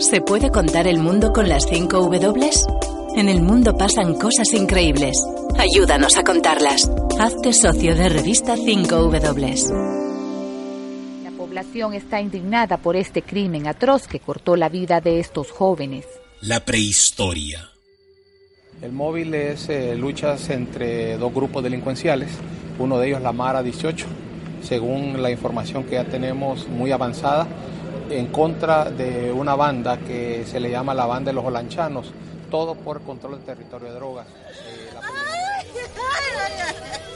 ¿Se puede contar el mundo con las 5 W? En el mundo pasan cosas increíbles. Ayúdanos a contarlas. Hazte socio de revista 5W. La población está indignada por este crimen atroz que cortó la vida de estos jóvenes. La prehistoria. El móvil es eh, luchas entre dos grupos delincuenciales, uno de ellos la Mara 18, según la información que ya tenemos muy avanzada, en contra de una banda que se le llama la banda de los holanchanos, todo por control del territorio de drogas. Eh, la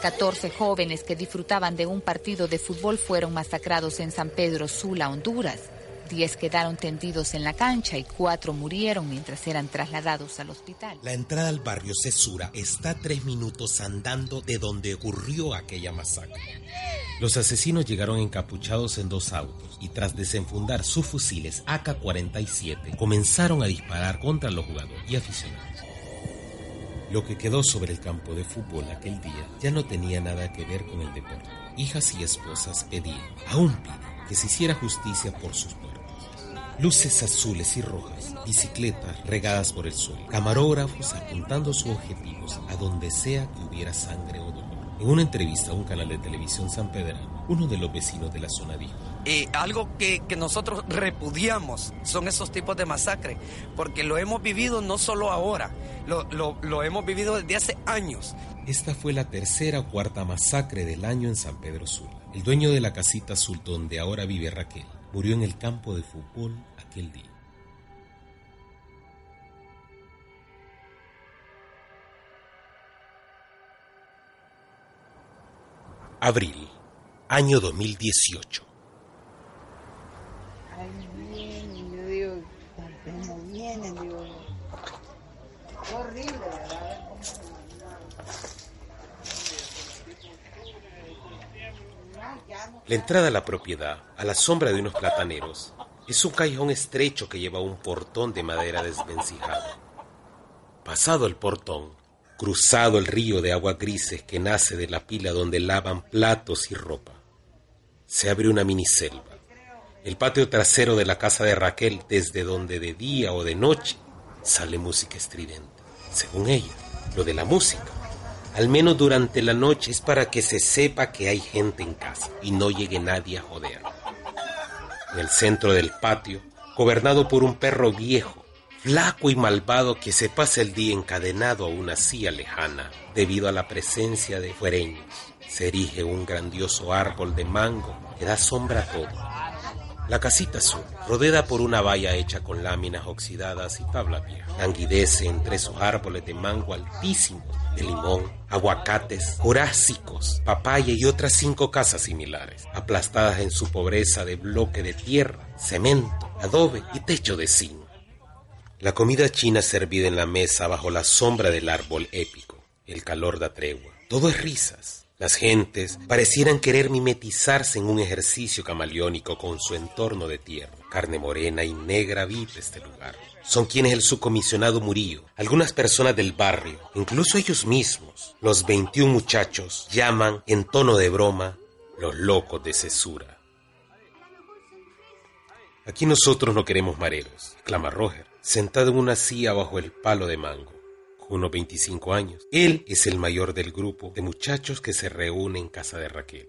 14 jóvenes que disfrutaban de un partido de fútbol fueron masacrados en San Pedro Sula, Honduras. 10 quedaron tendidos en la cancha y 4 murieron mientras eran trasladados al hospital. La entrada al barrio Cesura está a tres minutos andando de donde ocurrió aquella masacre. Los asesinos llegaron encapuchados en dos autos y tras desenfundar sus fusiles AK-47 comenzaron a disparar contra los jugadores y aficionados. Lo que quedó sobre el campo de fútbol aquel día ya no tenía nada que ver con el deporte. Hijas y esposas pedían, aún piden, que se hiciera justicia por sus muertos. Luces azules y rojas, bicicletas regadas por el suelo, camarógrafos apuntando sus objetivos a donde sea que hubiera sangre o dolor. En una entrevista a un canal de televisión San Pedrano, uno de los vecinos de la zona dijo, Eh, algo que, que nosotros repudiamos son esos tipos de masacre, porque lo hemos vivido no solo ahora, lo, lo- lo hemos vivido desde hace años. Esta fue la tercera o cuarta masacre del año en San Pedro Sula. El dueño de la casita azul donde ahora vive Raquel murió en el campo de fútbol aquel día. Abril, año 2018. Ahí vienen, yo digo, no vienen, digo. Horrible, ¿verdad? La entrada a la propiedad, a la sombra de unos plataneros, es un callejón estrecho que lleva un portón de madera desvencijado. Pasado el portón, cruzado el río de agua grises que nace de la pila donde lavan platos y ropa, se abre una miniselva. El patio trasero de la casa de Raquel, desde donde de día o de noche sale música estridente. Según ella, lo de la música al menos durante la noche es para que se sepa que hay gente en casa y no llegue nadie a joder. En el centro del patio, gobernado por un perro viejo, flaco y malvado que se pasa el día encadenado a una silla lejana debido a la presencia de fuereños, se erige un grandioso árbol de mango que da sombra a todo. La casita azul, rodeada por una valla hecha con láminas oxidadas y tabla vieja, languidece entre esos árboles de mango altísimos, de limón, aguacates, jurásicos, papaya y otras cinco casas similares, aplastadas en su pobreza de bloque de tierra, cemento, adobe y techo de zinc. La comida china servida en la mesa bajo la sombra del árbol épico, el calor da tregua. Todo es risas. Las gentes parecieran querer mimetizarse en un ejercicio camaleónico con su entorno de tierra. Carne morena y negra habita este lugar. Son quienes el subcomisionado Murillo, algunas personas del barrio, incluso ellos mismos, los 21 muchachos, llaman en tono de broma los locos de cesura. Aquí nosotros no queremos mareros, clama Roger, sentado en una silla bajo el palo de mango unos 25 años. Él es el mayor del grupo de muchachos que se reúne en casa de Raquel.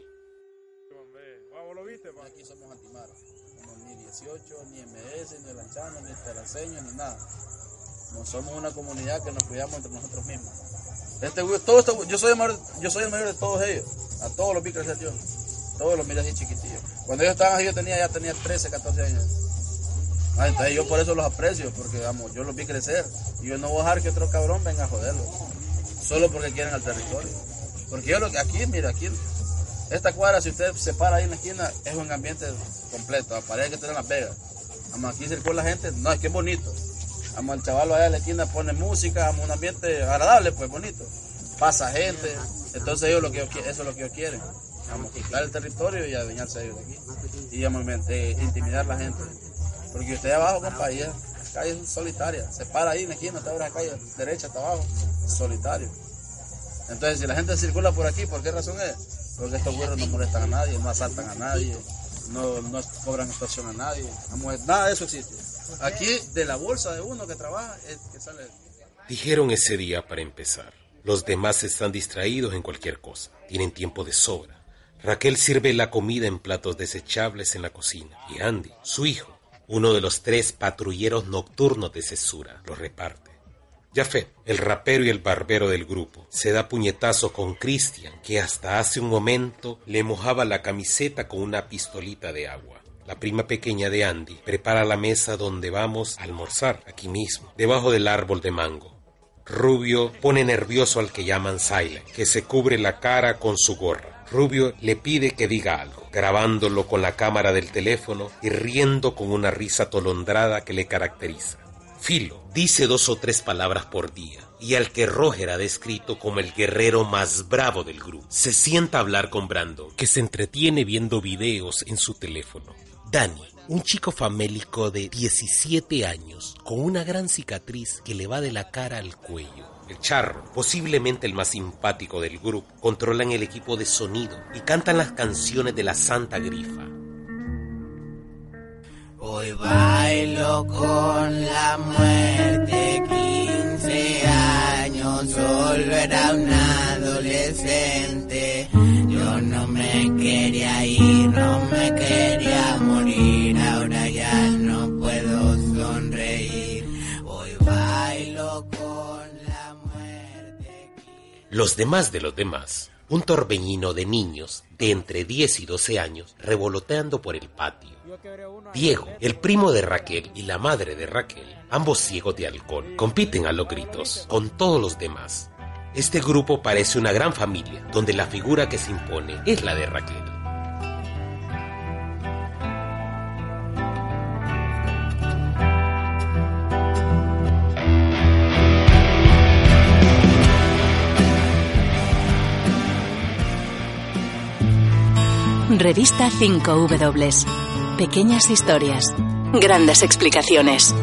Aquí somos antimaros. No, ni 18, ni MS, ni lanchano, ni teraseño, ni nada. No somos una comunidad que nos cuidamos entre nosotros mismos. Este, todo esto, yo, soy el mayor, yo soy el mayor de todos ellos. A todos los vi crecer yo. Todos los miré así chiquitillos. Cuando ellos estaban así, yo tenía, ya tenía 13, 14 años. Ah, entonces yo por eso los aprecio, porque vamos, yo los vi crecer. Y yo no voy a dejar que otro cabrón venga a joderlos. Solo porque quieren al territorio. Porque yo lo que aquí, mira, aquí, esta cuadra, si usted se para ahí en la esquina, es un ambiente completo. Parece que tener Las Vegas. Vamos, aquí circula la gente, no, es que es bonito. Vamos, el chaval allá en la esquina pone música, vamos, un ambiente agradable, pues bonito. Pasa gente, entonces ellos lo que eso es lo que ellos quieren. Vamos, quitar el territorio y adueñarse a ellos de aquí. Y vamos, intimidar a la gente. Porque usted abajo, compa, ahí la calle es solitaria. Se para ahí en la esquina, está en la calle derecha hasta abajo, solitario. Entonces, si la gente circula por aquí, ¿por qué razón es? Porque estos güeros no molestan a nadie, no asaltan a nadie, no, cobran extorsión a nadie. Nada de eso existe. Aquí, de la bolsa de uno que trabaja, es que sale. Dijeron ese día para empezar. Los demás están distraídos en cualquier cosa. Tienen tiempo de sobra. Raquel sirve la comida en platos desechables en la cocina. Y Andy, su hijo, uno de los tres patrulleros nocturnos de Cesura, lo reparte. Jafet, el rapero y el barbero del grupo, se da puñetazo con Christian, que hasta hace un momento le mojaba la camiseta con una pistolita de agua. La prima pequeña de Andy prepara la mesa donde vamos a almorzar, aquí mismo, debajo del árbol de mango. Rubio pone nervioso al que llaman Silent, que se cubre la cara con su gorra. Rubio le pide que diga algo, grabándolo con la cámara del teléfono y riendo con una risa atolondrada que le caracteriza. Filo dice dos o tres palabras por día y al que Roger ha descrito como el guerrero más bravo del grupo. Se sienta a hablar con Brando, que se entretiene viendo videos en su teléfono. Danny, un chico famélico de 17 años, con una gran cicatriz que le va de la cara al cuello. El charro, posiblemente el más simpático del grupo, controlan el equipo de sonido y cantan las canciones de la Santa Grifa. Hoy bailo con la muerte, 15 años, solo era un adolescente. Yo no me quería ir, no me quería morir, Los demás de los demás un torbellino de niños de entre 10 y 12 años revoloteando por el patio. Diego, el primo de Raquel y la madre de Raquel, ambos ciegos de alcohol, compiten a los gritos con todos los demás. Este grupo parece una gran familia, donde la figura que se impone es la de Raquel. Revista 5W. Pequeñas historias. Grandes explicaciones.